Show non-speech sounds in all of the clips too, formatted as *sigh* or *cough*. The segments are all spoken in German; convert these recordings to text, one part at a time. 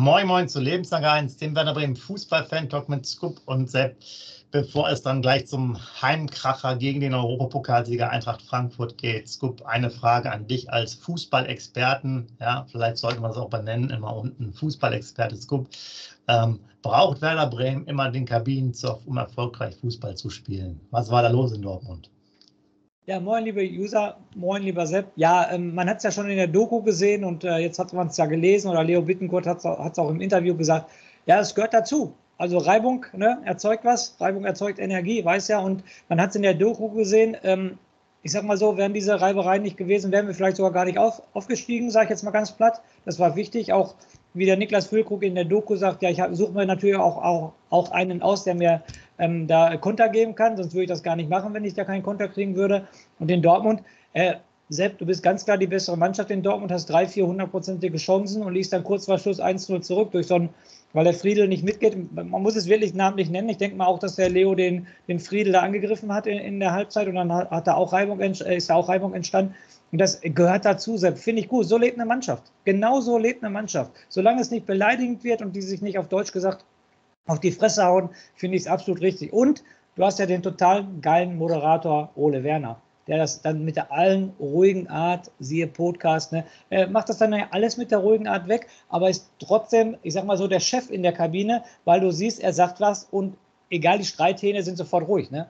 Moin Moin zu Lebenslang 1, dem Werder Bremen Fußball-Fan-Talk mit Scoop und Sepp. Bevor es dann gleich zum Heimkracher gegen den Europapokalsieger Eintracht Frankfurt geht, Scoop, eine Frage an dich als Fußballexperten. Ja, vielleicht sollten wir das auch benennen, immer unten Fußballexperte Scoop. Ähm, braucht Werder Bremen immer den Kabinenzoff, um erfolgreich Fußball zu spielen? Was war da los in Dortmund? Ja, moin, liebe User, moin, lieber Sepp. Ja, ähm, man hat es ja schon in der Doku gesehen und äh, jetzt hat man es ja gelesen oder Leo Bittenkurt hat es auch im Interview gesagt. Ja, es gehört dazu. Also Reibung ne, erzeugt was, Reibung erzeugt Energie, weiß ja. Und man hat es in der Doku gesehen. Ähm, ich sag mal so, wären diese Reibereien nicht gewesen, wären wir vielleicht sogar gar nicht auf, aufgestiegen, sage ich jetzt mal ganz platt. Das war wichtig. Auch wie der Niklas Füllkrug in der Doku sagt, ja, ich suche mir natürlich auch, auch, auch einen aus, der mir ähm, da Konter geben kann, sonst würde ich das gar nicht machen, wenn ich da keinen Konter kriegen würde. Und in Dortmund, äh, Sepp, du bist ganz klar die bessere Mannschaft in Dortmund, hast drei, vier hundertprozentige Chancen und liegst dann kurz vor Schluss 1-0 zurück durch so ein, weil der Friedel nicht mitgeht. Man muss es wirklich namentlich nennen. Ich denke mal auch, dass der Leo den, den Friedel da angegriffen hat in, in der Halbzeit und dann hat, hat da auch Reibung, äh, ist da auch Reibung entstanden. Und das gehört dazu. Finde ich gut. So lebt eine Mannschaft. Genau so lebt eine Mannschaft. Solange es nicht beleidigend wird und die sich nicht auf Deutsch gesagt auf die Fresse hauen, finde ich es absolut richtig. Und du hast ja den total geilen Moderator Ole Werner, der das dann mit der allen ruhigen Art, siehe Podcast, ne, er macht das dann ja alles mit der ruhigen Art weg, aber ist trotzdem, ich sag mal so, der Chef in der Kabine, weil du siehst, er sagt was und egal, die Streithähne sind sofort ruhig, ne?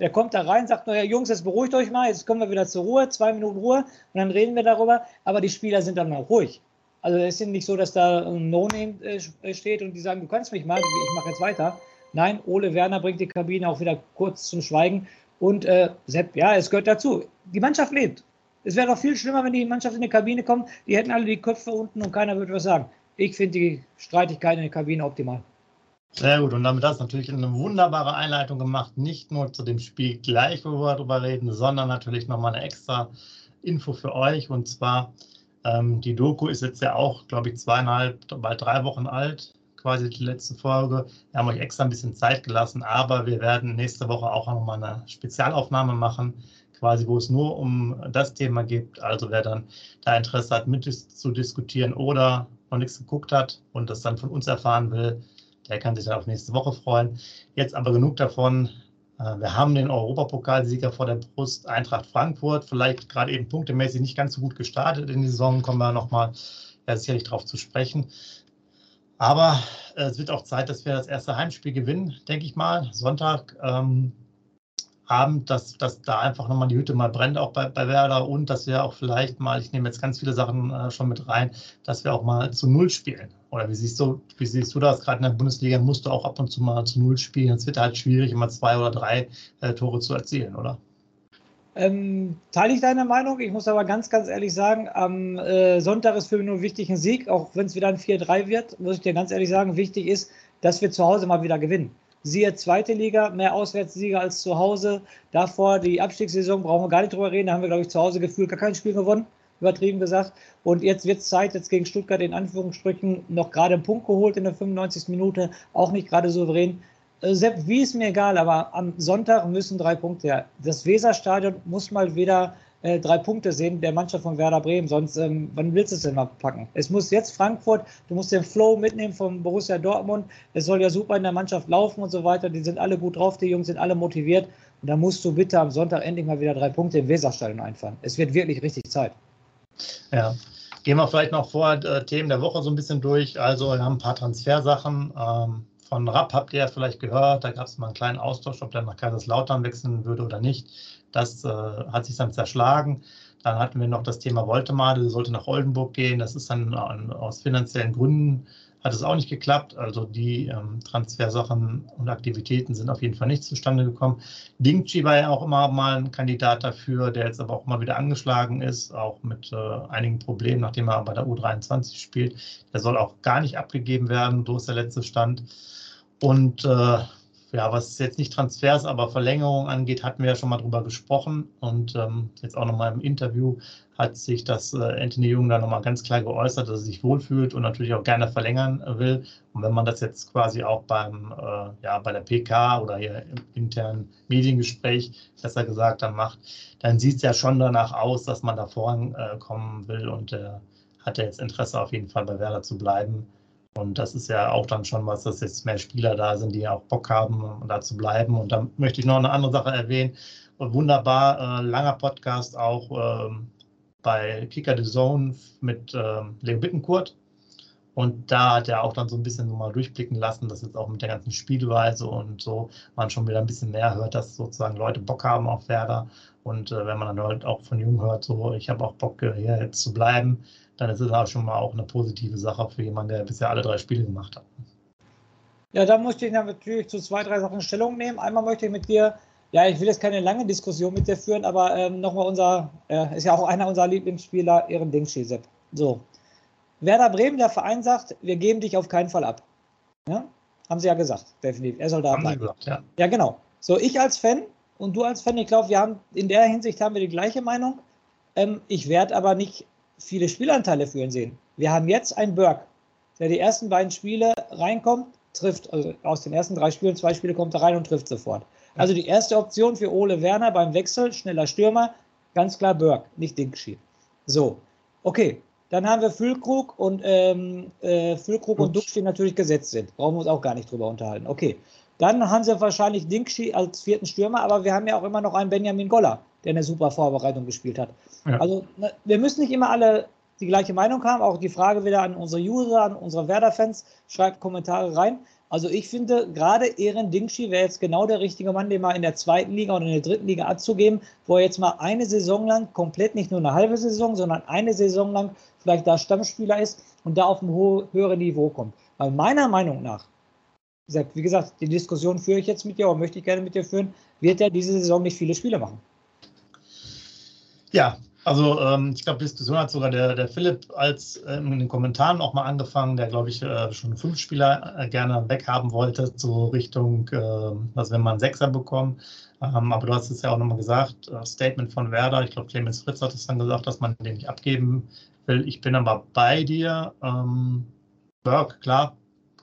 Der kommt da rein, sagt nur, ja, Jungs, jetzt beruhigt euch mal, jetzt kommen wir wieder zur Ruhe, zwei Minuten Ruhe und dann reden wir darüber, aber die Spieler sind dann mal ruhig. Also es ist nicht so, dass da ein No-Name äh, steht und die sagen, du kannst mich mal, ich mache jetzt weiter. Nein, Ole Werner bringt die Kabine auch wieder kurz zum Schweigen. Und äh, Sepp, ja, es gehört dazu. Die Mannschaft lebt. Es wäre doch viel schlimmer, wenn die Mannschaft in die Kabine kommt. Die hätten alle die Köpfe unten und keiner würde was sagen. Ich finde die Streitigkeit in der Kabine optimal. Sehr gut. Und damit hast du natürlich eine wunderbare Einleitung gemacht. Nicht nur zu dem Spiel gleich, wo wir darüber reden, sondern natürlich nochmal eine extra Info für euch. Und zwar ähm, die Doku ist jetzt ja auch, glaube ich, zweieinhalb, bald drei Wochen alt, quasi die letzte Folge. Wir haben euch extra ein bisschen Zeit gelassen, aber wir werden nächste Woche auch nochmal eine Spezialaufnahme machen, quasi, wo es nur um das Thema geht. Also wer dann da Interesse hat, mit zu diskutieren oder noch nichts geguckt hat und das dann von uns erfahren will, der kann sich dann auf nächste Woche freuen. Jetzt aber genug davon. Äh, wir haben den Europapokalsieger vor der Brust, Eintracht Frankfurt, vielleicht gerade eben punktemäßig nicht ganz so gut gestartet in die Saison, kommen wir nochmal ja, sicherlich darauf zu sprechen. Aber äh, es wird auch Zeit, dass wir das erste Heimspiel gewinnen, denke ich mal. Sonntag ähm, Abend, dass, dass da einfach nochmal die Hütte mal brennt, auch bei, bei Werder und dass wir auch vielleicht mal, ich nehme jetzt ganz viele Sachen äh, schon mit rein, dass wir auch mal zu Null spielen. Oder wie siehst du, wie siehst du das? Gerade in der Bundesliga musst du auch ab und zu mal zu Null spielen. Es wird halt schwierig, immer zwei oder drei äh, Tore zu erzielen, oder? Ähm, teile ich deine Meinung. Ich muss aber ganz, ganz ehrlich sagen, am äh, Sonntag ist für mich nur wichtig ein Sieg, auch wenn es wieder ein 4-3 wird, muss ich dir ganz ehrlich sagen, wichtig ist, dass wir zu Hause mal wieder gewinnen. Siehe zweite Liga, mehr Auswärtssieger als zu Hause. Davor die Abstiegssaison, brauchen wir gar nicht drüber reden. Da haben wir, glaube ich, zu Hause gefühlt gar kein Spiel gewonnen, übertrieben gesagt. Und jetzt wird es Zeit, jetzt gegen Stuttgart in Anführungsstrichen noch gerade einen Punkt geholt in der 95. Minute, auch nicht gerade souverän. Äh, Sepp, wie ist mir egal, aber am Sonntag müssen drei Punkte her. Das Weserstadion muss mal wieder äh, drei Punkte sehen der Mannschaft von Werder Bremen. Sonst, ähm, wann willst du es denn mal packen? Es muss jetzt Frankfurt, du musst den Flow mitnehmen von Borussia Dortmund. Es soll ja super in der Mannschaft laufen und so weiter. Die sind alle gut drauf, die Jungs sind alle motiviert. Und da musst du bitte am Sonntag endlich mal wieder drei Punkte im Weserstadion einfahren. Es wird wirklich richtig Zeit. Ja. Gehen wir vielleicht noch vor äh, Themen der Woche so ein bisschen durch. Also wir haben ein paar Transfersachen. Ähm, von Rapp habt ihr ja vielleicht gehört. Da gab es mal einen kleinen Austausch, ob der nach Kaiserslautern wechseln würde oder nicht. Das äh, hat sich dann zerschlagen. Dann hatten wir noch das Thema Woltemade, sollte nach Oldenburg gehen. Das ist dann aus finanziellen Gründen hat es auch nicht geklappt. Also die ähm, Transfersachen und Aktivitäten sind auf jeden Fall nicht zustande gekommen. Dingchi war ja auch immer mal ein Kandidat dafür, der jetzt aber auch mal wieder angeschlagen ist, auch mit äh, einigen Problemen, nachdem er bei der U23 spielt. Der soll auch gar nicht abgegeben werden, so ist der letzte Stand. Und äh, ja, was jetzt nicht Transfers, aber Verlängerung angeht, hatten wir ja schon mal drüber gesprochen. Und ähm, jetzt auch nochmal im Interview hat sich das äh, Anthony Jung da nochmal ganz klar geäußert, dass er sich wohlfühlt und natürlich auch gerne verlängern will. Und wenn man das jetzt quasi auch beim, äh, ja, bei der PK oder hier im internen Mediengespräch, besser gesagt, dann macht, dann sieht es ja schon danach aus, dass man da vorankommen will und äh, hat er jetzt Interesse auf jeden Fall bei Werder zu bleiben. Und das ist ja auch dann schon was, dass jetzt mehr Spieler da sind, die auch Bock haben, da zu bleiben. Und dann möchte ich noch eine andere Sache erwähnen. Wunderbar, äh, langer Podcast auch äh, bei Kicker the Zone mit äh, Leo Bittenkurt. Und da hat er auch dann so ein bisschen so mal durchblicken lassen, dass jetzt auch mit der ganzen Spielweise und so man schon wieder ein bisschen mehr hört, dass sozusagen Leute Bock haben auf Werder. Und äh, wenn man dann halt auch von Jung hört, so ich habe auch Bock hier jetzt zu bleiben, dann ist es auch schon mal auch eine positive Sache für jemanden, der bisher alle drei Spiele gemacht hat. Ja, da möchte ich natürlich zu zwei, drei Sachen Stellung nehmen. Einmal möchte ich mit dir, ja, ich will jetzt keine lange Diskussion mit dir führen, aber ähm, nochmal unser, äh, ist ja auch einer unserer Lieblingsspieler, Ehren Dingschi, So, Werder Bremen, der Verein sagt, wir geben dich auf keinen Fall ab. Ja? Haben sie ja gesagt, definitiv. Er soll da bleiben. Gesagt, ja. ja, genau. So, ich als Fan und du als Fan, ich glaube, wir haben in der Hinsicht haben wir die gleiche Meinung. Ähm, ich werde aber nicht viele Spielanteile für ihn sehen. Wir haben jetzt einen Burke, der die ersten beiden Spiele reinkommt, trifft, also aus den ersten drei Spielen, zwei Spiele kommt er rein und trifft sofort. Also die erste Option für Ole Werner beim Wechsel, schneller Stürmer, ganz klar Burke, nicht Dinkshi. So, okay, dann haben wir Füllkrug und ähm, äh, Füllkrug und Duxch, die natürlich gesetzt sind. Brauchen wir uns auch gar nicht drüber unterhalten. Okay. Dann haben sie wahrscheinlich Dingschi als vierten Stürmer, aber wir haben ja auch immer noch einen Benjamin Goller, der eine super Vorbereitung gespielt hat. Ja. Also ne, wir müssen nicht immer alle die gleiche Meinung haben. Auch die Frage wieder an unsere User, an unsere Werder-Fans. Schreibt Kommentare rein. Also ich finde, gerade Ehren Dingschi wäre jetzt genau der richtige Mann, den mal in der zweiten Liga oder in der dritten Liga abzugeben, wo er jetzt mal eine Saison lang, komplett nicht nur eine halbe Saison, sondern eine Saison lang vielleicht da Stammspieler ist und da auf ein höheres Niveau kommt. Weil meiner Meinung nach, wie gesagt, die Diskussion führe ich jetzt mit dir, aber möchte ich gerne mit dir führen, wird er diese Saison nicht viele Spiele machen. Ja, also ähm, ich glaube, Diskussion hat sogar der, der Philipp als äh, in den Kommentaren auch mal angefangen, der glaube ich äh, schon fünf Spieler äh, gerne weghaben wollte, zur Richtung, äh, was wenn man Sechser bekommt. Ähm, aber du hast es ja auch nochmal gesagt, äh, Statement von Werder, ich glaube Clemens Fritz hat es dann gesagt, dass man den nicht abgeben will. Ich bin aber bei dir. Ähm, Burke, klar,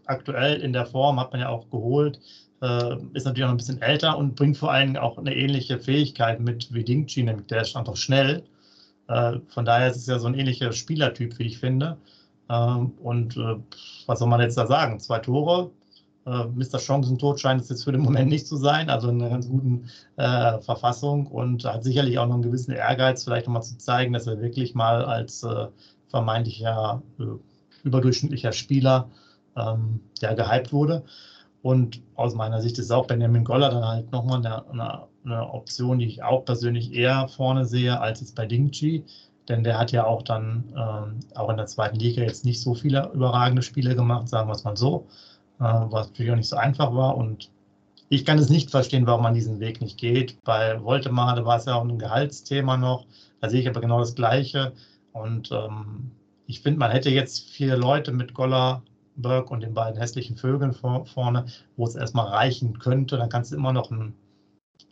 aktuell in der Form hat man ja auch geholt, äh, ist natürlich auch ein bisschen älter und bringt vor allem auch eine ähnliche Fähigkeit mit wie Dingchi, nämlich der ist einfach schnell äh, von daher ist es ja so ein ähnlicher Spielertyp, wie ich finde. Ähm, und äh, was soll man jetzt da sagen? Zwei Tore. Äh, Mr. Chancentod scheint es jetzt für den Moment nicht zu sein, also in einer ganz guten äh, Verfassung und hat sicherlich auch noch einen gewissen Ehrgeiz, vielleicht nochmal zu zeigen, dass er wirklich mal als äh, vermeintlicher äh, überdurchschnittlicher Spieler ähm, ja, gehypt wurde. Und aus meiner Sicht ist auch Benjamin Goller dann halt nochmal eine, eine, eine, Option, die ich auch persönlich eher vorne sehe, als jetzt bei Dingchi. Denn der hat ja auch dann ähm, auch in der zweiten Liga jetzt nicht so viele überragende Spiele gemacht, sagen wir es mal so, äh, was natürlich auch nicht so einfach war. Und ich kann es nicht verstehen, warum man diesen Weg nicht geht. Bei Woltemade war es ja auch ein Gehaltsthema noch. Da sehe ich aber genau das Gleiche. Und ähm, ich finde, man hätte jetzt vier Leute mit Goller Burke und den beiden hässlichen Vögeln vor, vorne, wo es erstmal reichen könnte. Dann kannst du immer noch einen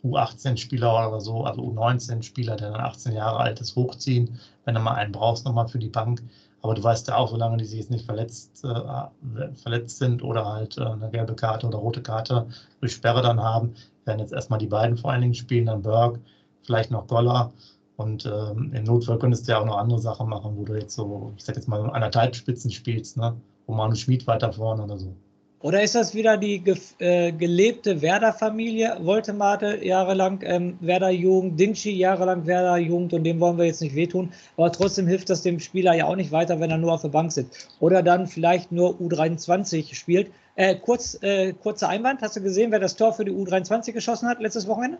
U18-Spieler oder so, also U19-Spieler, der dann 18 Jahre alt ist, hochziehen, wenn du mal einen brauchst, nochmal für die Bank. Aber du weißt ja auch, solange die sich jetzt nicht verletzt, äh, verletzt sind oder halt äh, eine gelbe Karte oder rote Karte durch Sperre dann haben, werden jetzt erstmal die beiden vor allen Dingen spielen, dann Burke, vielleicht noch Goller. Und ähm, im Notfall könntest du ja auch noch andere Sachen machen, wo du jetzt so, ich sag jetzt mal, anderthalb Spitzen spielst, ne? Romano Schmid weiter vorne oder so. Oder ist das wieder die ge äh, gelebte Werder-Familie? Woltemate jahrelang ähm, Werder-Jugend, Dingschi jahrelang Werder-Jugend und dem wollen wir jetzt nicht wehtun. Aber trotzdem hilft das dem Spieler ja auch nicht weiter, wenn er nur auf der Bank sitzt. Oder dann vielleicht nur U23 spielt. Äh, kurz, äh, kurzer Einwand, hast du gesehen, wer das Tor für die U23 geschossen hat letztes Wochenende?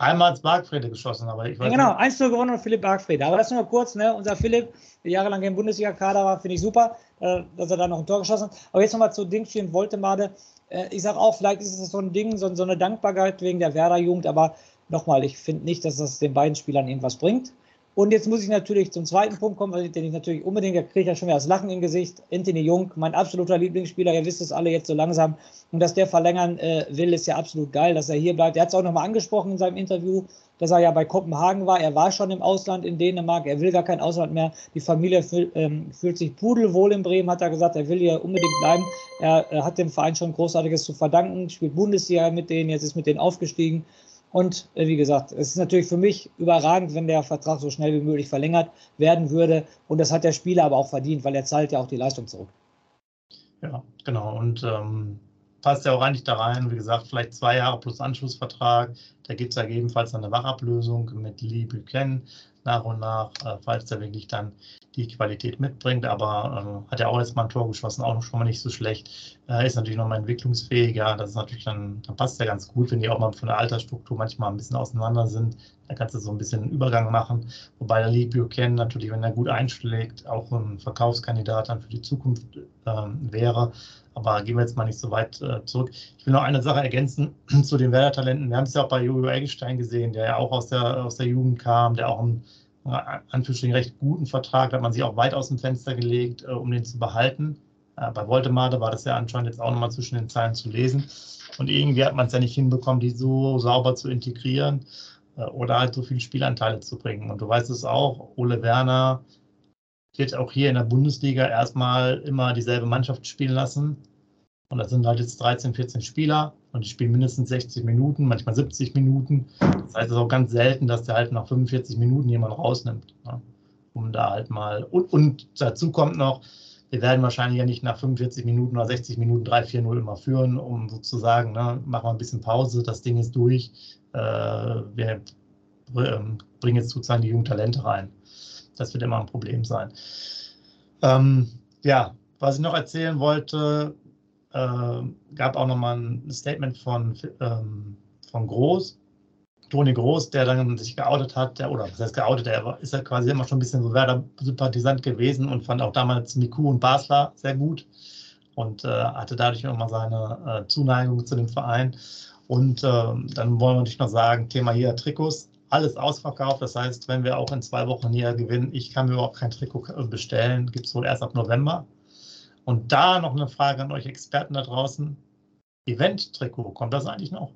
Einmal als Bargfrede geschossen, aber ich weiß ja, Genau, 1 gewonnen und Philipp Bargfrede. Aber das nur kurz, ne? Unser Philipp, der jahrelang im Bundesliga-Kader war, finde ich super, äh, dass er da noch ein Tor geschossen hat. Aber jetzt nochmal zu Dingchi und Woltemade. Äh, ich sage auch, vielleicht ist es so ein Ding, so, so eine Dankbarkeit wegen der Werder-Jugend, aber nochmal, ich finde nicht, dass das den beiden Spielern irgendwas bringt. Und jetzt muss ich natürlich zum zweiten Punkt kommen, den ich natürlich unbedingt, da kriege ich ja schon wieder das Lachen im Gesicht. Anthony Jung, mein absoluter Lieblingsspieler, ihr wisst es alle jetzt so langsam. Und dass der verlängern äh, will, ist ja absolut geil, dass er hier bleibt. Er hat es auch nochmal angesprochen in seinem Interview, dass er ja bei Kopenhagen war. Er war schon im Ausland in Dänemark. Er will gar kein Ausland mehr. Die Familie fühl, ähm, fühlt sich pudelwohl in Bremen, hat er gesagt. Er will hier unbedingt bleiben. Er, er hat dem Verein schon Großartiges zu verdanken, spielt Bundesliga mit denen, jetzt ist mit denen aufgestiegen. Und äh, wie gesagt, es ist natürlich für mich überragend, wenn der Vertrag so schnell wie möglich verlängert werden würde. Und das hat der Spieler aber auch verdient, weil er zahlt ja auch die Leistung zurück. Ja, genau. Und ähm, passt ja auch eigentlich da rein. Wie gesagt, vielleicht zwei Jahre plus Anschlussvertrag. Da gibt es ja gegebenenfalls eine Wachablösung mit Lee Buchanan nach und nach, äh, falls der wirklich dann die Qualität mitbringt. Aber äh, hat ja auch jetzt mal ein Tor geschossen, auch schon mal nicht so schlecht. Äh, ist natürlich noch mal entwicklungsfähiger. Das ist natürlich dann, dann passt ja ganz gut, wenn die auch mal von der Altersstruktur manchmal ein bisschen auseinander sind. Da kannst du so ein bisschen einen Übergang machen. Wobei der Lee Buchanan natürlich, wenn er gut einschlägt, auch ein Verkaufskandidat dann für die Zukunft ähm, wäre. Aber gehen wir jetzt mal nicht so weit äh, zurück. Ich will noch eine Sache ergänzen *clears throat* zu den Werder-Talenten. Wir haben es ja auch bei Jojo Eggestein gesehen, der ja auch aus der, aus der Jugend kam, der auch einen Anführungsstrichen recht guten Vertrag, da hat man sich auch weit aus dem Fenster gelegt, äh, um den zu behalten. Äh, bei Voltemade war das ja anscheinend jetzt auch nochmal zwischen den Zeilen zu lesen. Und irgendwie hat man es ja nicht hinbekommen, die so sauber zu integrieren äh, oder halt so viele Spielanteile zu bringen. Und du weißt es auch, Ole Werner wird auch hier in der Bundesliga erstmal immer dieselbe Mannschaft spielen lassen. Und das sind halt jetzt 13, 14 Spieler und die spielen mindestens 60 Minuten, manchmal 70 Minuten. Das heißt, es ist auch ganz selten, dass der halt nach 45 Minuten jemand rausnimmt, ne? um da halt mal. Und, und, dazu kommt noch, wir werden wahrscheinlich ja nicht nach 45 Minuten oder 60 Minuten 3-4-0 immer führen, um sozusagen, ne, machen wir ein bisschen Pause, das Ding ist durch. Äh, wir ähm, bringen jetzt sozusagen die jungen Talente rein. Das wird immer ein Problem sein. Ähm, ja, was ich noch erzählen wollte, äh, gab auch nochmal ein Statement von, ähm, von Groß, Toni Groß, der dann sich geoutet hat, der, oder was heißt geoutet, der ist ja quasi immer schon ein bisschen so Werder-Sympathisant gewesen und fand auch damals Miku und Basler sehr gut und äh, hatte dadurch nochmal seine äh, Zuneigung zu dem Verein. Und äh, dann wollen wir natürlich noch sagen, Thema hier Trikots, alles ausverkauft. Das heißt, wenn wir auch in zwei Wochen hier gewinnen, ich kann mir überhaupt kein Trikot bestellen, gibt es wohl erst ab November. Und da noch eine Frage an euch Experten da draußen. Event-Trikot, kommt das eigentlich noch?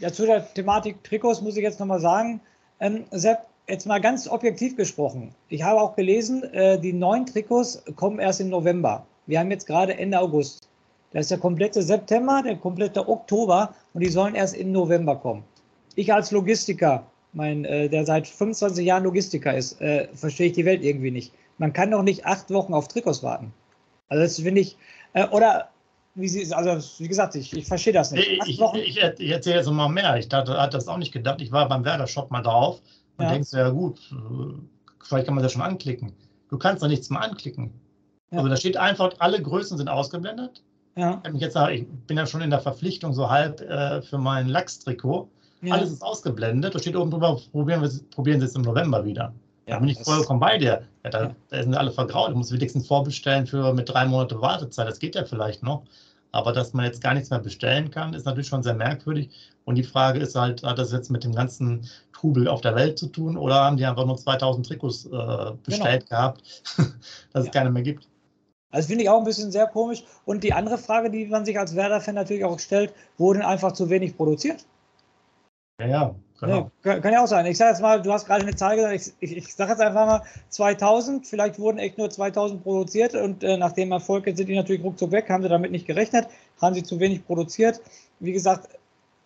Ja, zu der Thematik Trikots muss ich jetzt nochmal sagen, ähm, Sepp, jetzt mal ganz objektiv gesprochen. Ich habe auch gelesen, äh, die neuen Trikots kommen erst im November. Wir haben jetzt gerade Ende August. Das ist der komplette September, der komplette Oktober und die sollen erst im November kommen. Ich als Logistiker, mein, äh, der seit 25 Jahren Logistiker ist, äh, verstehe ich die Welt irgendwie nicht man kann doch nicht acht Wochen auf Trikots warten. Also das finde ich, äh, oder wie sie, also wie gesagt, ich, ich verstehe das nicht. Ich, ich, ich, erzähle jetzt mal mehr. Ich dachte, hatte das auch nicht gedacht. Ich war beim Werder-Shop mal drauf und ja. denkst, ja gut, vielleicht kann man das schon anklicken. Du kannst da nichts mehr anklicken. Ja. Also da steht einfach, alle Größen sind ausgeblendet. Ja. Ich, jetzt, ich bin ja schon in der Verpflichtung so halb äh, für mein Lachs-Trikot. Ja. Alles ist ausgeblendet. Da steht oben drüber, probieren, wir, probieren Sie es im November wieder. Ja, da bin ich vollkommen bei dir. Ja, da, da, sind alle vergraut. Du musst wenigstens vorbestellen für mit drei Monate Wartezeit. Das geht ja vielleicht noch. Aber dass man jetzt gar nichts mehr bestellen kann, ist natürlich schon sehr merkwürdig. Und die Frage ist halt, hat das jetzt mit dem ganzen Trubel auf der Welt zu tun oder haben die einfach nur 2000 Trikots äh, bestellt genau. gehabt, *laughs* dass es keine mehr gibt? Also finde ich auch ein bisschen sehr komisch. Und die andere Frage, die man sich als Werder-Fan natürlich auch stellt, wurden einfach zu wenig produziert? Ja, ja, Genau. Nee, kann, ja auch sein. Ich sage jetzt mal, du hast gerade eine Zahl gesagt, ich, ich, ich sage jetzt einfach mal 2000, vielleicht wurden echt nur 2000 produziert und äh, nach dem Erfolg sind die natürlich ruckzuck weg, haben sie damit nicht gerechnet, haben sie zu wenig produziert. Wie gesagt,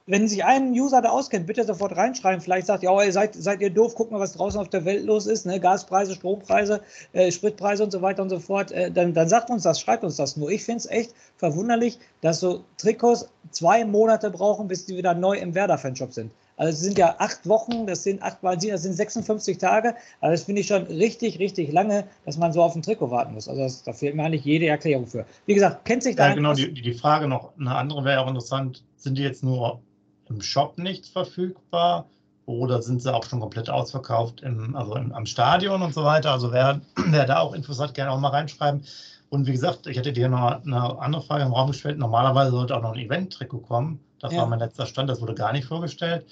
wenn sich ein User da auskennt, bitte sofort reinschreiben. Vielleicht sagt ihr, oh, seid, seid ihr doof, guckt mal, was draußen auf der Welt los ist, ne? Gaspreise, Strompreise, äh, Spritpreise und so weiter und so fort. Äh, dann, dann sagt uns das, schreibt uns das nur. Ich finde es echt verwunderlich, dass so Trikots zwei Monate brauchen, bis die wieder neu im Werder-Fanshop sind. Also es sind ja acht Wochen, das sind acht mal das sind 56 Tage. Also das finde ich schon richtig, richtig lange, dass man so auf ein Trikot warten muss. Also das, da fehlt mir eigentlich jede Erklärung für. Wie gesagt, kennt sich da. Ja, genau, die, die Frage noch, eine andere wäre auch interessant, sind die jetzt nur im Shop nicht verfügbar oder sind sie auch schon komplett ausverkauft im, also im, am Stadion und so weiter? Also wer, *clears throat* wer da auch Infos hat, gerne auch mal reinschreiben. Und wie gesagt, ich hätte dir noch eine andere Frage im Raum gestellt. Normalerweise sollte auch noch ein Event-Trikot kommen. Das ja. war mein letzter Stand, das wurde gar nicht vorgestellt.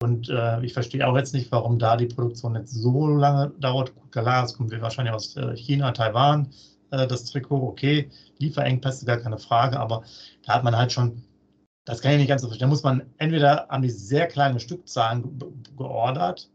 Und äh, ich verstehe auch jetzt nicht, warum da die Produktion jetzt so lange dauert. Gut, klar, es kommt wahrscheinlich aus äh, China, Taiwan, äh, das Trikot, okay. Lieferengpässe, gar keine Frage, aber da hat man halt schon, das kann ich nicht ganz so verstehen. Da muss man entweder haben die sehr kleine Stückzahlen geordert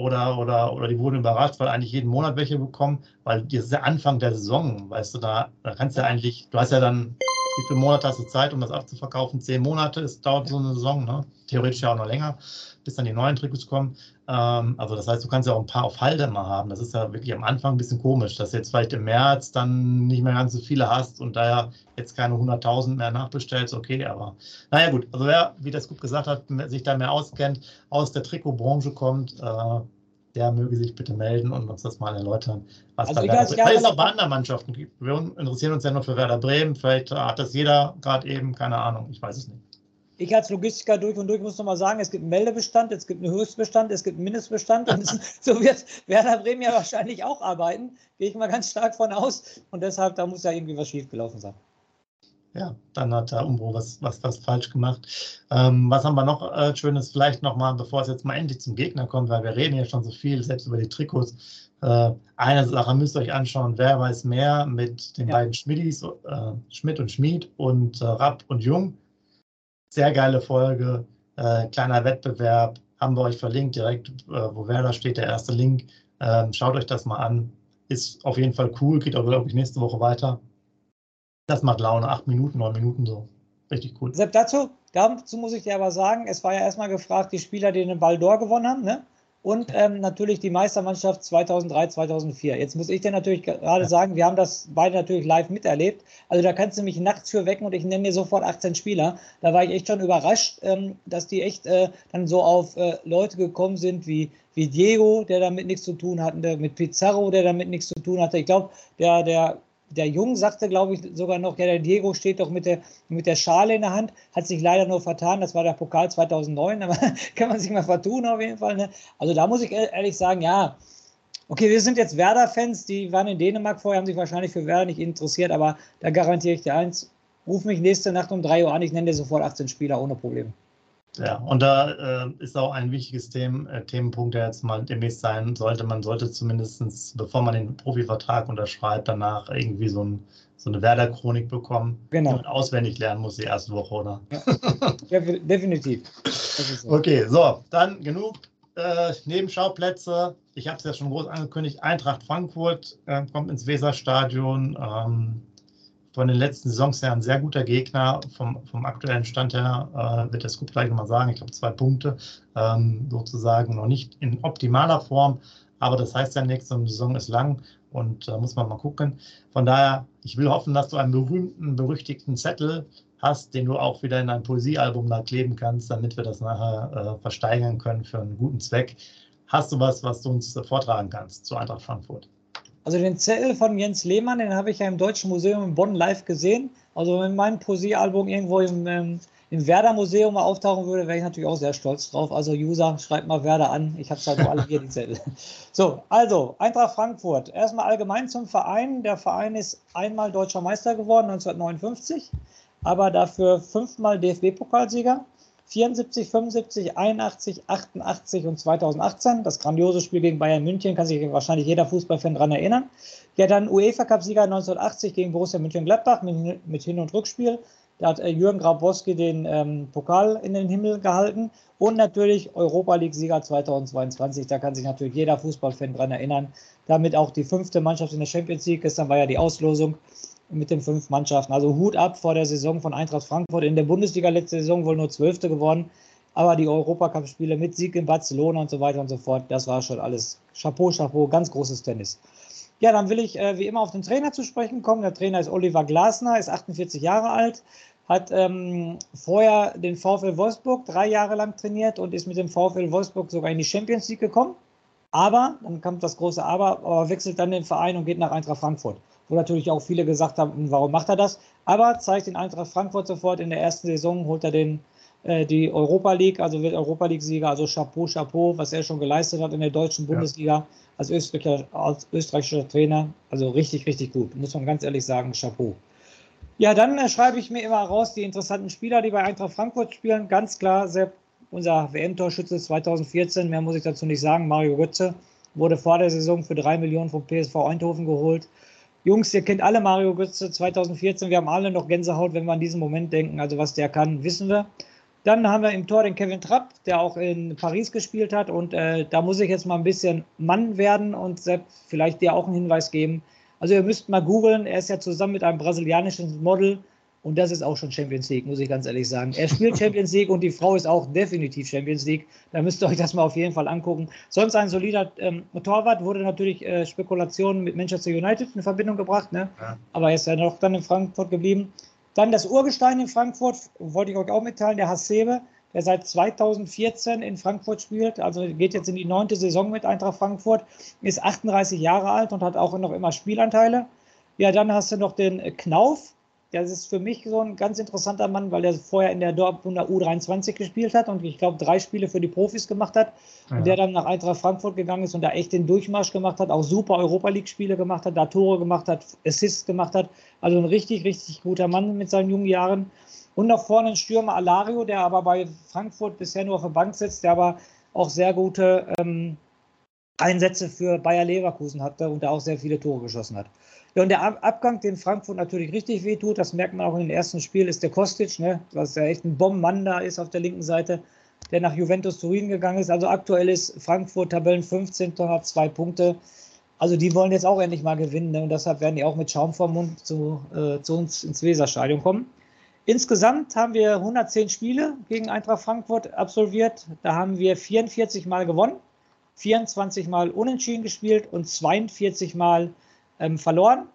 oder, oder, oder die wurden überrascht, weil eigentlich jeden Monat welche bekommen, weil das ist der Anfang der Saison, weißt du, da, da kannst du ja eigentlich, du hast ja dann wie viele Monate hast du Zeit, um das abzuverkaufen? Zehn Monate, es dauert so eine Saison, ne? theoretisch ja auch noch länger, bis dann die neuen Trikots kommen. Ähm, also das heißt, du kannst ja auch ein paar auf Halde mal haben. Das ist ja wirklich am Anfang ein bisschen komisch, dass du jetzt vielleicht im März dann nicht mehr ganz so viele hast und daher jetzt keine 100.000 mehr nachbestellst. Okay, aber naja gut. Also wer, wie das gut gesagt hat, sich da mehr auskennt, aus der Trikotbranche kommt, äh, der möge sich bitte melden und uns das mal erläutern, was also da Werder Bremen. Vielleicht auch bei anderen Mannschaften gibt. Wir interessieren uns ja nur für Werder Bremen. Vielleicht hat das jeder gerade eben, keine Ahnung, ich weiß es nicht. Ich als Logistiker durch und durch muss noch mal sagen, es gibt einen Meldebestand, es gibt einen Höchstbestand, es gibt einen Mindestbestand und *laughs* so wird Werder Bremen ja wahrscheinlich auch arbeiten. Gehe ich mal ganz stark von aus. Und deshalb, da muss ja irgendwie was schiefgelaufen sein. Ja, dann hat der Umbro was, was, was falsch gemacht. Ähm, was haben wir noch äh, Schönes? Vielleicht nochmal, bevor es jetzt mal endlich zum Gegner kommt, weil wir reden ja schon so viel, selbst über die Trikots. Äh, eine Sache müsst ihr euch anschauen, wer weiß mehr mit den ja. beiden Schmidis, äh, Schmidt und Schmid und äh, Rapp und Jung sehr geile Folge, äh, kleiner Wettbewerb, haben wir euch verlinkt, direkt, äh, wo Werder steht, der erste Link. Ähm, schaut euch das mal an. Ist auf jeden Fall cool, geht auch, glaube ich, nächste Woche weiter. Das macht Laune, acht Minuten, neun Minuten so. Richtig cool. Sepp, dazu, dazu muss ich dir aber sagen, es war ja erstmal gefragt, die Spieler, die den Ball d'Or gewonnen haben, ne? und ähm, natürlich die Meistermannschaft 2003, 2004. Jetzt muss ich dir natürlich gerade sagen, wir haben das beide natürlich live miterlebt. Also da kannst du mich nachts für wecken und ich nenne dir sofort 18 Spieler. Da war ich echt schon überrascht, ähm, dass die echt äh, dann so auf äh, Leute gekommen sind wie, wie Diego, der damit nichts zu tun hatte, mit Pizarro, der damit nichts zu tun hatte. Ich glaube, der, der der Jung sagte, glaube ich, sogar noch, ja, der Diego steht doch mit der, mit der Schale in der Hand, hat sich leider nur vertan, das war der Pokal 2009, aber *laughs* kann man sich mal vertun auf jeden Fall. Ne? Also da muss ich ehrlich sagen, ja, okay, wir sind jetzt Werder-Fans, die waren in Dänemark vorher, haben sich wahrscheinlich für Werder nicht interessiert, aber da garantiere ich dir eins, ruf mich nächste Nacht um 3 Uhr an, ich nenne dir sofort 18 Spieler ohne Probleme. Ja, und da äh, ist auch ein wichtiges Themen, äh, Themenpunkt, der jetzt mal demnächst sein sollte. Man sollte zumindest, bevor man den Profivertrag unterschreibt, danach irgendwie so, ein, so eine Werder-Chronik bekommen, genau. man auswendig lernen muss die erste Woche, oder? Ja, definitiv. So. Okay, so, dann genug äh, Nebenschauplätze. Ich habe es ja schon groß angekündigt. Eintracht Frankfurt äh, kommt ins Weserstadion. Ähm, von den letzten Saisons her ein sehr guter Gegner. Vom, vom aktuellen Stand her äh, wird der Scoop gleich nochmal sagen. Ich glaube, zwei Punkte ähm, sozusagen noch nicht in optimaler Form. Aber das heißt ja nichts, so eine Saison ist lang und da äh, muss man mal gucken. Von daher, ich will hoffen, dass du einen berühmten, berüchtigten Zettel hast, den du auch wieder in ein Poesiealbum da kleben kannst, damit wir das nachher äh, versteigern können für einen guten Zweck. Hast du was, was du uns äh, vortragen kannst zu Eintracht Frankfurt? Also den Zettel von Jens Lehmann, den habe ich ja im Deutschen Museum in Bonn live gesehen. Also wenn mein Poesiealbum irgendwo im, ähm, im Werder-Museum auftauchen würde, wäre ich natürlich auch sehr stolz drauf. Also User, schreibt mal Werder an. Ich habe es halt nur alle hier, die Zettel. *laughs* So, also Eintracht Frankfurt. Erstmal allgemein zum Verein. Der Verein ist einmal deutscher Meister geworden, 1959, aber dafür fünfmal DFB-Pokalsieger. 74, 75, 81, 88 und 2018. Das grandiose Spiel gegen Bayern München kann sich wahrscheinlich jeder Fußballfan daran erinnern. Ja, dann UEFA-Cup-Sieger 1980 gegen Borussia Mönchengladbach mit, mit Hin- und Rückspiel. Da hat äh, Jürgen Grabowski den ähm, Pokal in den Himmel gehalten. Und natürlich Europa League-Sieger 2022. Da kann sich natürlich jeder Fußballfan daran erinnern. Damit auch die fünfte Mannschaft in der Champions League. Gestern war ja die Auslosung mit den fünf Mannschaften. Also Hut ab vor der Saison von Eintracht Frankfurt. In der Bundesliga letzte Saison wohl nur Zwölfte geworden. Aber die Europacup-Spiele mit Sieg in Barcelona und so weiter und so fort, das war schon alles Chapeau, Chapeau, ganz großes Tennis. Ja, dann will ich äh, wie immer auf den Trainer zu sprechen kommen. Der Trainer ist Oliver Glasner, ist 48 Jahre alt, hat ähm, vorher den VfL Wolfsburg drei Jahre lang trainiert und ist mit dem VfL Wolfsburg sogar in die Champions League gekommen. Aber, dann kommt das große Aber, aber wechselt dann den Verein und geht nach Eintracht Frankfurt wo natürlich auch viele gesagt haben, hm, warum macht er das? Aber zeigt den Eintracht Frankfurt sofort in der ersten Saison, holt er den, äh, die Europa League, also wird Europa League-Sieger, also Chapeau, Chapeau, was er schon geleistet hat in der deutschen Bundesliga ja. als, österreichischer, als österreichischer Trainer. Also richtig, richtig gut, muss man ganz ehrlich sagen, Chapeau. Ja, dann äh, schreibe ich mir immer raus die interessanten Spieler, die bei Eintracht Frankfurt spielen. Ganz klar, Sepp, unser WM-Torschütze 2014, mehr muss ich dazu nicht sagen, Mario Götze, wurde vor der Saison für drei Millionen vom PSV Eindhoven geholt. Jungs, ihr kennt alle Mario Götze 2014. Wir haben alle noch Gänsehaut, wenn wir an diesen Moment denken. Also was der kann, wissen wir. Dann haben wir im Tor den Kevin Trapp, der auch in Paris gespielt hat. Und äh, da muss ich jetzt mal ein bisschen Mann werden und Sepp, vielleicht dir auch einen Hinweis geben. Also ihr müsst mal googeln. Er ist ja zusammen mit einem brasilianischen Model Und das ist auch schon Champions League, muss ich ganz ehrlich sagen. Er spielt Champions League und die Frau ist auch definitiv Champions League. Da müsst ihr euch das mal auf jeden Fall angucken. Sonst ein solider ähm, Torwart, wurde natürlich äh, Spekulationen mit Manchester United in Verbindung gebracht. Ne? Ja. Aber er ist ja noch dann in Frankfurt geblieben. Dann das Urgestein in Frankfurt, wollte ich euch auch mitteilen, der Hasebe, der seit 2014 in Frankfurt spielt, also geht jetzt in die neunte Saison mit Eintracht Frankfurt, ist 38 Jahre alt und hat auch noch immer Spielanteile. Ja, dann hast du noch den Knauf, das ist für mich so ein ganz interessanter Mann, weil er vorher in der Dortmunder U23 gespielt hat und ich glaube drei Spiele für die Profis gemacht hat. Ja. Und der dann nach Eintracht Frankfurt gegangen ist und da echt den Durchmarsch gemacht hat, auch super Europa League-Spiele gemacht hat, da Tore gemacht hat, Assists gemacht hat. Also ein richtig, richtig guter Mann mit seinen jungen Jahren. Und noch vorne ein Stürmer Alario, der aber bei Frankfurt bisher nur auf der Bank sitzt, der aber auch sehr gute ähm, Einsätze für Bayer Leverkusen hatte und da auch sehr viele Tore geschossen hat. Ja, und der Abgang, den Frankfurt natürlich richtig wehtut, das merkt man auch in den ersten Spielen, ist der Kostic, ne, was ja echt ein Bombenmann da ist auf der linken Seite, der nach Juventus Turin gegangen ist. Also aktuell ist Frankfurt Tabellen 15. hat zwei Punkte. Also die wollen jetzt auch endlich mal gewinnen ne, und deshalb werden die auch mit Schaum vom Mund zu, äh, zu uns ins Weserstadion kommen. Insgesamt haben wir 110 Spiele gegen Eintracht Frankfurt absolviert. Da haben wir 44 Mal gewonnen, 24 Mal unentschieden gespielt und 42 Mal ähm, verloren.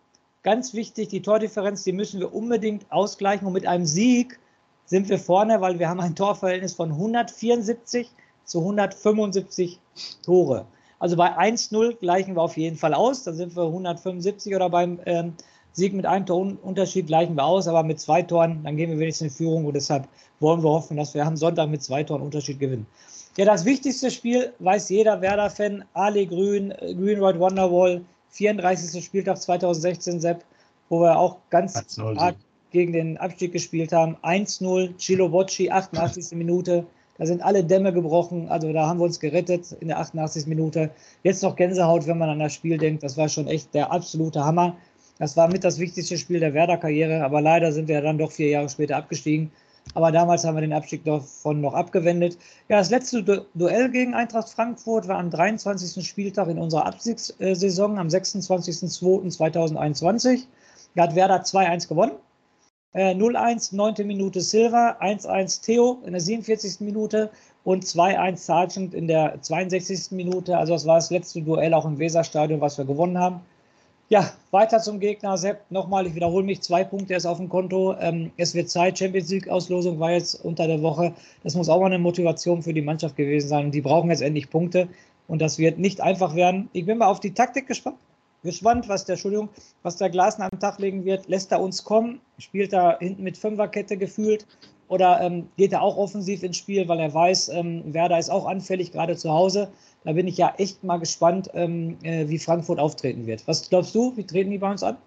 Ganz wichtig, die Tordifferenz, die müssen wir unbedingt ausgleichen. Und mit einem Sieg sind wir vorne, weil wir haben ein Torverhältnis von 174 zu 175 Tore. Also bei 1-0 gleichen wir auf jeden Fall aus. Da sind wir 175 oder beim ähm, Sieg mit einem Torunterschied gleichen wir aus, aber mit zwei Toren, dann gehen wir wenigstens in Führung und deshalb wollen wir hoffen, dass wir am Sonntag mit zwei Toren Unterschied gewinnen. Ja, das wichtigste Spiel weiß jeder Werder-Fan, Ali Grün, äh, Green White Wonderwall, 34. Spieltag 2016, Sepp, wo wir auch ganz arg gegen den Abstieg gespielt haben. 1-0, Chilo Bocci, 88. Minute. Da sind alle Dämme gebrochen. Also da haben wir uns gerettet in der 88. Minute. Jetzt noch Gänsehaut, wenn man an das Spiel denkt. Das war schon echt der absolute Hammer. Das war mit das wichtigste Spiel der Werder-Karriere. Aber leider sind wir dann doch vier Jahre später abgestiegen. Aber damals haben wir den Abstieg davon noch abgewendet. Ja, das letzte du Duell gegen Eintracht Frankfurt war am 23. Spieltag in unserer Abstiegssaison am 26.02.2021. Da hat Werder 2-1 gewonnen. Äh, 0-1, 9. Minute Silva, 1-1 Theo in der 47. Minute und 2-1 Sargent in der 62. Minute. Also das war das letzte Duell auch im Weserstadion, was wir gewonnen haben. Ja, weiter zum Gegner. Sepp, nochmal, ich wiederhole mich, zwei Punkte ist auf dem Konto. Ähm, es wird Zeit, Champions League-Auslosung war jetzt unter der Woche. Das muss auch mal eine Motivation für die Mannschaft gewesen sein. Die brauchen jetzt endlich Punkte. Und das wird nicht einfach werden. Ich bin mal auf die Taktik gespannt. Gespannt, was der, Entschuldigung, was der Glasner am Tag legen wird. Lässt er uns kommen? Spielt er hinten mit Fünferkette gefühlt? Oder ähm, geht er auch offensiv ins Spiel, weil er weiß, ähm, Werder ist auch anfällig, gerade zu Hause. Da bin ich ja echt mal gespannt, ähm, äh, wie Frankfurt auftreten wird. Was glaubst du? Wie treten die bei uns an?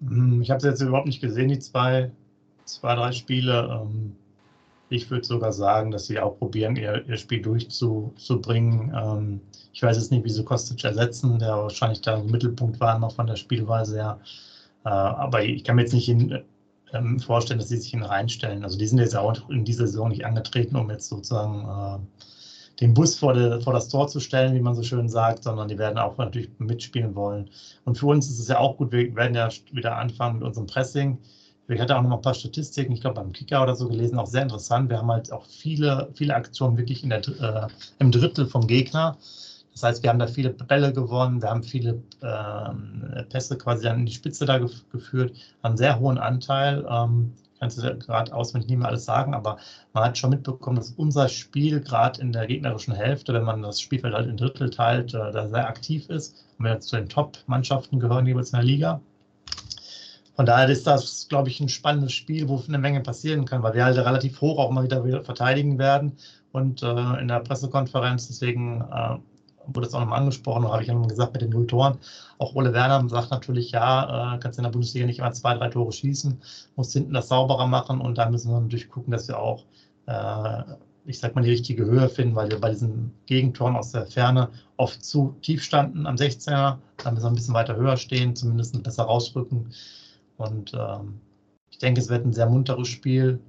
Hm, ich habe es jetzt überhaupt nicht gesehen, die zwei, zwei drei Spiele. Ähm, ich würde sogar sagen, dass sie auch probieren, ihr, ihr Spiel durchzubringen. Ähm, ich weiß jetzt nicht, wie sie Kostic ersetzen, der wahrscheinlich da im Mittelpunkt war noch von der Spielweise her. Äh, aber ich kann mir jetzt nicht in, ähm, vorstellen, dass sie sich ihn reinstellen. Also die sind jetzt auch in dieser Saison nicht angetreten, um jetzt sozusagen äh, den Bus vor, de, vor, das Tor zu stellen, wie man so schön sagt, sondern die werden auch natürlich mitspielen wollen. Und für uns ist es ja auch gut, wir werden ja wieder anfangen mit unserem Pressing. Ich hatte auch noch ein paar Statistiken, ich glaube beim Kicker oder so gelesen, auch sehr interessant. Wir haben halt auch viele, viele Aktionen wirklich der, äh, im Drittel vom Gegner. Das heißt, wir haben da viele Bälle gewonnen, wir haben viele ähm, Pässe quasi in die Spitze da gef geführt, einen sehr hohen Anteil. Ähm, kannst du gerade auswendig nicht mehr alles sagen, aber man hat schon mitbekommen, dass unser Spiel gerade in der gegnerischen Hälfte, wenn man das Spielfeld halt in Drittel teilt, äh, da sehr aktiv ist und wir zu den Top-Mannschaften gehören jeweils in der Liga. Von daher ist das, glaube ich, ein spannendes Spiel, wo eine Menge passieren kann, weil wir halt relativ hoch auch mal wieder verteidigen werden und äh, in der Pressekonferenz deswegen äh, wurde es auch nochmal angesprochen, habe ich ja gesagt mit den null Toren. Auch Ole Werner sagt natürlich, ja, äh, kannst in der Bundesliga nicht immer zwei, drei Tore schießen, musst hinten das sauberer machen und da müssen wir natürlich gucken, dass wir auch, äh, ich sag mal, die richtige Höhe finden, weil wir bei diesen Gegentoren aus der Ferne oft zu tief standen am 16er. Da müssen wir ein bisschen weiter höher stehen, zumindest besser rausrücken. Und ähm, ich denke, es wird ein sehr munteres Spiel.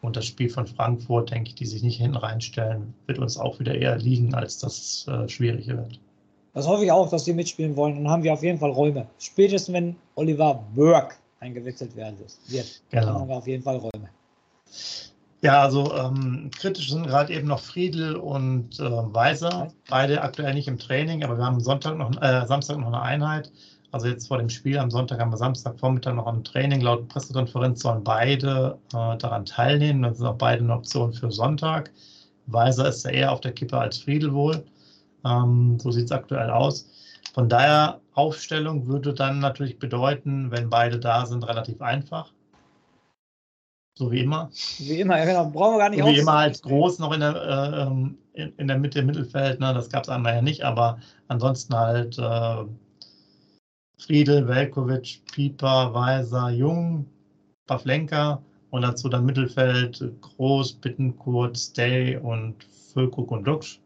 Und das Spiel von Frankfurt, denke ich, die sich nicht hinten reinstellen, wird uns auch wieder eher liegen, als dass es äh, schwieriger wird. Das hoffe ich auch, dass die mitspielen wollen. Dann haben wir auf jeden Fall Räume. Spätestens wenn Oliver Burke eingewechselt werden wird, genau. dann haben wir auf jeden Fall Räume. Ja, also ähm, kritisch sind gerade eben noch Friedel und äh, Weiser, beide aktuell nicht im Training, aber wir haben Sonntag noch, äh, Samstag noch eine Einheit. Also jetzt vor dem Spiel am Sonntag haben wir Samstagvormittag noch ein Training. Laut Pressekonferenz sollen beide äh, daran teilnehmen. Das sind auch beide eine Option für Sonntag. Weiser ist ja eher auf der Kippe als Friedel wohl. Ähm, so sieht es aktuell aus. Von daher, Aufstellung würde dann natürlich bedeuten, wenn beide da sind, relativ einfach. So wie immer. Wie immer, ja genau. Brauchen wir gar nicht so Wie immer halt groß noch in der, äh, in, in, der Mitte im Mittelfeld. Ne? Das gab es einmal ja nicht, aber ansonsten halt äh, Friedel, Velkovic, Pieper, Weiser, Jung, Pavlenka und dazu dann Mittelfeld Groß, Bittenkurt, Stay und Füllkrug und Lux.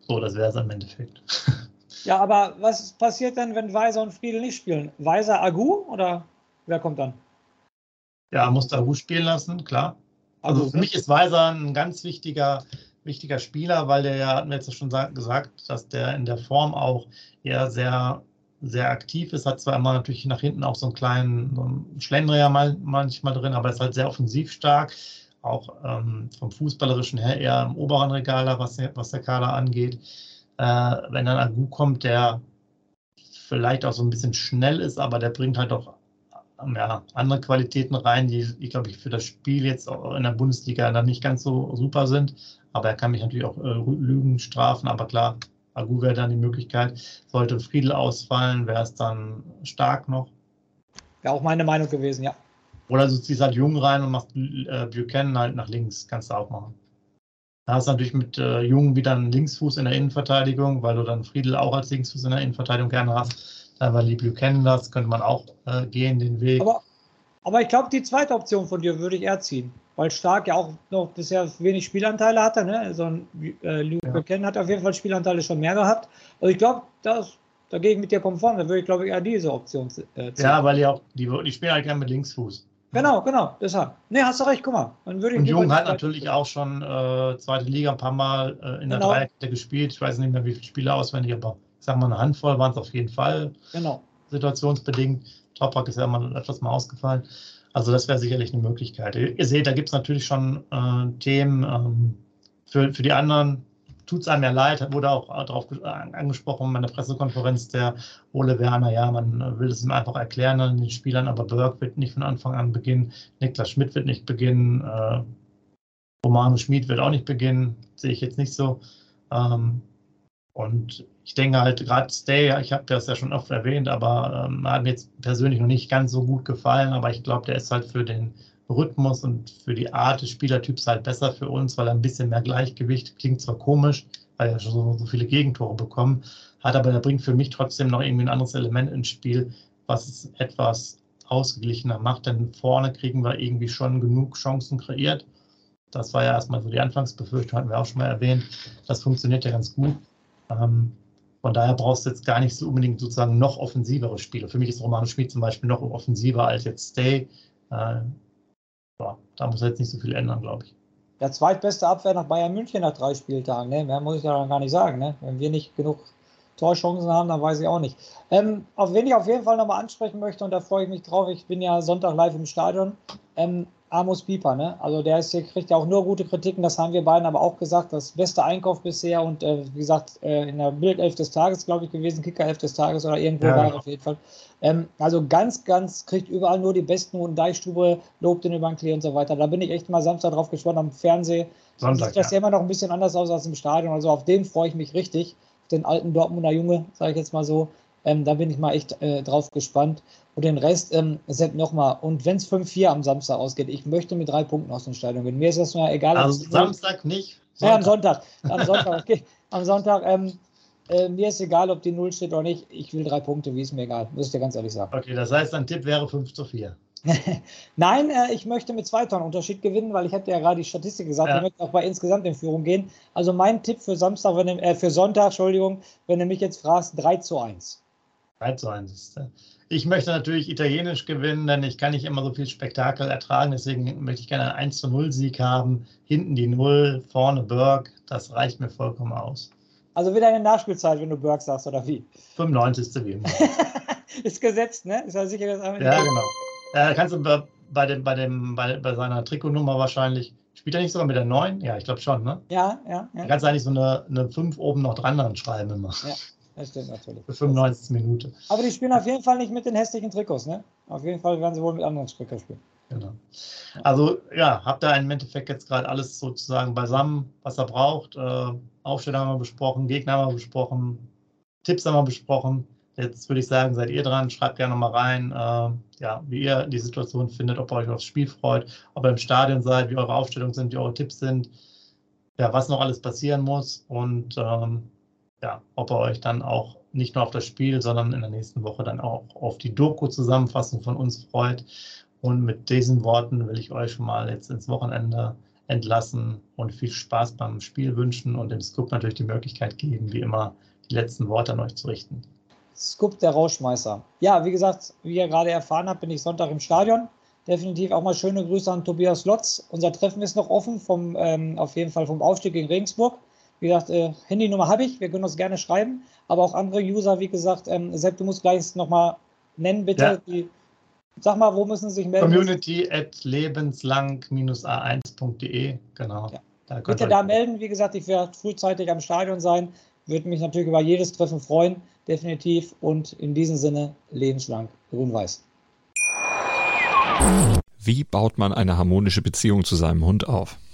So, das wäre es im Endeffekt. *laughs* Ja, aber was passiert denn, wenn Weiser und Friedel nicht spielen? Weiser Agu oder wer kommt dann? Ja, muss Agu spielen lassen, klar. Also für mich ist Weiser ein ganz wichtiger, wichtiger Spieler, weil der ja, hatten wir jetzt schon gesagt, dass der in der Form auch eher sehr, sehr aktiv ist. Hat zwar immer natürlich nach hinten auch so einen kleinen so einen Schlendrier mal, manchmal drin, aber ist halt sehr offensiv stark. Auch ähm, vom Fußballerischen her eher im oberen Regal, was, was der Kader angeht. Äh, wenn dann Agu kommt, der vielleicht auch so ein bisschen schnell ist, aber der bringt halt auch ja, andere Qualitäten rein, die, die glaube ich, für das Spiel jetzt auch in der Bundesliga dann nicht ganz so super sind. Aber er kann mich natürlich auch äh, Lügen strafen. Aber klar, Agu wäre dann die Möglichkeit. Sollte Friedel ausfallen, wäre es dann stark noch. Wäre auch meine Meinung gewesen, ja. Oder du ziehst halt Jung rein und machst äh, Buchanan halt nach links. Kannst du auch machen. Da hast du natürlich mit äh, Jung wieder einen Linksfuß in der Innenverteidigung, weil du dann Friedel auch als Linksfuß in der Innenverteidigung gerne hast weil die Buchanan das, könnte man auch äh, gehen, den Weg. Aber, aber ich glaube, die zweite Option von dir würde ich eher ziehen, weil Stark ja auch noch bisher wenig Spielanteile hatte. Ne? Also äh, Luke ja. Buchanan hat auf jeden Fall Spielanteile schon mehr gehabt. Also ich glaube, das, da gehe ich mit dir konform. Da würde ich, glaube ich, eher diese Option äh, ziehen. Ja, weil die auch, die, die spielen halt gerne mit Linksfuß. Genau, genau, deshalb. Ne, hast du recht, guck mal. Dann würde ich und Jung hat natürlich auch schon äh, zweite Liga ein paar Mal äh, in der genau. Dreierkette gespielt. Ich weiß nicht mehr, wie viele Spiele auswendig, aber sage mal, eine Handvoll waren es auf jeden Fall. Genau. Situationsbedingt. Toprak ist ja mal etwas mal ausgefallen. Also das wäre sicherlich eine Möglichkeit. Ihr seht, da gibt es natürlich schon äh, Themen ähm, für, für die anderen. Tut es einem ja leid, wurde auch darauf angesprochen in der Pressekonferenz der Ole Werner. Ja, man will es ihm einfach erklären an den Spielern, aber Berg wird nicht von Anfang an beginnen. Niklas Schmidt wird nicht beginnen. Äh, Romano Schmid wird auch nicht beginnen. Sehe ich jetzt nicht so. Ähm, und ich denke halt gerade Stay, ich habe das ja schon oft erwähnt, aber ähm, hat mir jetzt persönlich noch nicht ganz so gut gefallen, aber ich glaube, der ist halt für den Rhythmus und für die Art des Spielertyps halt besser für uns, weil er ein bisschen mehr Gleichgewicht, klingt zwar komisch, weil er schon so, so viele Gegentore bekommen hat, aber er bringt für mich trotzdem noch irgendwie ein anderes Element ins Spiel, was es etwas ausgeglichener macht, denn vorne kriegen wir irgendwie schon genug Chancen kreiert. Das war ja erstmal so die Anfangsbefürchtung, hatten wir auch schon mal erwähnt. Das funktioniert ja ganz gut. Ähm, von daher brauchst du jetzt gar nicht so unbedingt sozusagen noch offensivere Spiele. Für mich ist Romano Schmid zum Beispiel noch offensiver als jetzt Stay. Äh, ja, da muss er jetzt nicht so viel ändern, glaube ich. Der zweitbeste Abwehr nach Bayern München nach drei Spieltagen. Ne? Mehr muss ich da gar nicht sagen. Ne? Wenn wir nicht genug Torchancen haben, dann weiß ich auch nicht. Ähm, auf wen ich auf jeden Fall nochmal ansprechen möchte, und da freue ich mich drauf, ich bin ja Sonntag live im Stadion. Ähm, Amos Pieper, ne? Also der ist, kriegt ja auch nur gute Kritiken, das haben wir beiden aber auch gesagt, das beste Einkauf bisher und äh, wie gesagt, äh, in der Bildelf des Tages, glaube ich, gewesen, Kicker-Elf des Tages oder irgendwo ja, war er auf jeden Fall. Ähm, also ganz, ganz, kriegt überall nur die besten und Deichstube, lobt den über den Klee und so weiter. Da bin ich echt mal Samstag drauf gespannt am Fernsehen. Sonntag, sieht das ja immer noch ein bisschen anders aus als im Stadion, also auf den freue ich mich richtig, den alten Dortmunder Junge, sage ich jetzt mal so. Ähm, da bin ich mal echt äh, drauf gespannt. Und den Rest, ähm, Sepp, nochmal. Und wenn es 5-4 am Samstag ausgeht, ich möchte mit drei Punkten aus dem Stadion gehen. Mir ist das nur egal. Also Samstag nicht? Sonntag. Ja, am Sonntag. Am Sonntag, okay. Am Sonntag, ähm, äh, mir ist egal, ob die Null steht oder nicht. Ich will drei Punkte, wie ist mir egal. Muss ich dir ganz ehrlich sagen. Okay, das heißt, dein Tipp wäre 5 zu 4. *laughs* Nein, äh, ich möchte mit zwei Tonnen Unterschied gewinnen, weil ich hatte ja gerade die Statistik gesagt, ja. ich möchte auch bei insgesamt in Führung gehen. Also mein Tipp für Samstag, wenn, äh, für Sonntag, Entschuldigung, wenn du mich jetzt fragst, 3 zu 1. 3 zu 1. Ich möchte natürlich italienisch gewinnen, denn ich kann nicht immer so viel Spektakel ertragen. Deswegen möchte ich gerne einen 1 zu 0 Sieg haben. Hinten die 0, vorne Berg. Das reicht mir vollkommen aus. Also wieder eine Nachspielzeit, wenn du Burke sagst, oder wie? 95. wie immer. ist gesetzt, ne? Ist ja sicher, dass Ja, genau. Ja, kannst du bei, dem, bei, dem, bei, bei seiner Trikotnummer wahrscheinlich. Spielt er nicht sogar mit der 9? Ja, ich glaube schon, ne? Ja, ja. ja. Da kannst du eigentlich so eine, eine 5 oben noch dran schreiben immer. Ja, das stimmt natürlich. Für 95 Minute. Aber die spielen auf jeden Fall nicht mit den hässlichen Trikots, ne? Auf jeden Fall werden sie wohl mit anderen Trikots spielen. Genau. Also ja, habt ihr im Endeffekt jetzt gerade alles sozusagen beisammen, was er braucht. Äh, Aufstellung haben wir besprochen, Gegner haben wir besprochen, Tipps haben wir besprochen. Jetzt würde ich sagen, seid ihr dran, schreibt gerne mal rein, äh, ja, wie ihr die Situation findet, ob ihr euch aufs Spiel freut, ob ihr im Stadion seid, wie eure Aufstellungen sind, wie eure Tipps sind, ja, was noch alles passieren muss und ähm, ja, ob ihr euch dann auch nicht nur auf das Spiel, sondern in der nächsten Woche dann auch auf die Doku-Zusammenfassung von uns freut. Und mit diesen Worten will ich euch schon mal jetzt ins Wochenende entlassen und viel Spaß beim Spiel wünschen und dem Scoop natürlich die Möglichkeit geben, wie immer die letzten Worte an euch zu richten. Scoop der Rauschmeißer. Ja, wie gesagt, wie ihr gerade erfahren habt, bin ich Sonntag im Stadion. Definitiv auch mal schöne Grüße an Tobias Lotz. Unser Treffen ist noch offen, vom, ähm, auf jeden Fall vom Aufstieg gegen Regensburg. Wie gesagt, äh, Handynummer habe ich, wir können uns gerne schreiben. Aber auch andere User, wie gesagt, ähm, Sepp, du musst gleich nochmal nennen, bitte. Ja. Die, sag mal, wo müssen sie sich melden? Community at lebenslang-a1.de, genau. Ja. Da bitte da melden, wie gesagt, ich werde frühzeitig am Stadion sein. Würde mich natürlich über jedes Treffen freuen, definitiv. Und in diesem Sinne lebenslang grün-weiß. Wie baut man eine harmonische Beziehung zu seinem Hund auf?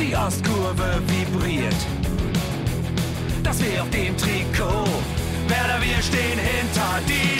Die Ostkurve vibriert. Das wir auf dem Trikot. Werder, wir stehen hinter dir.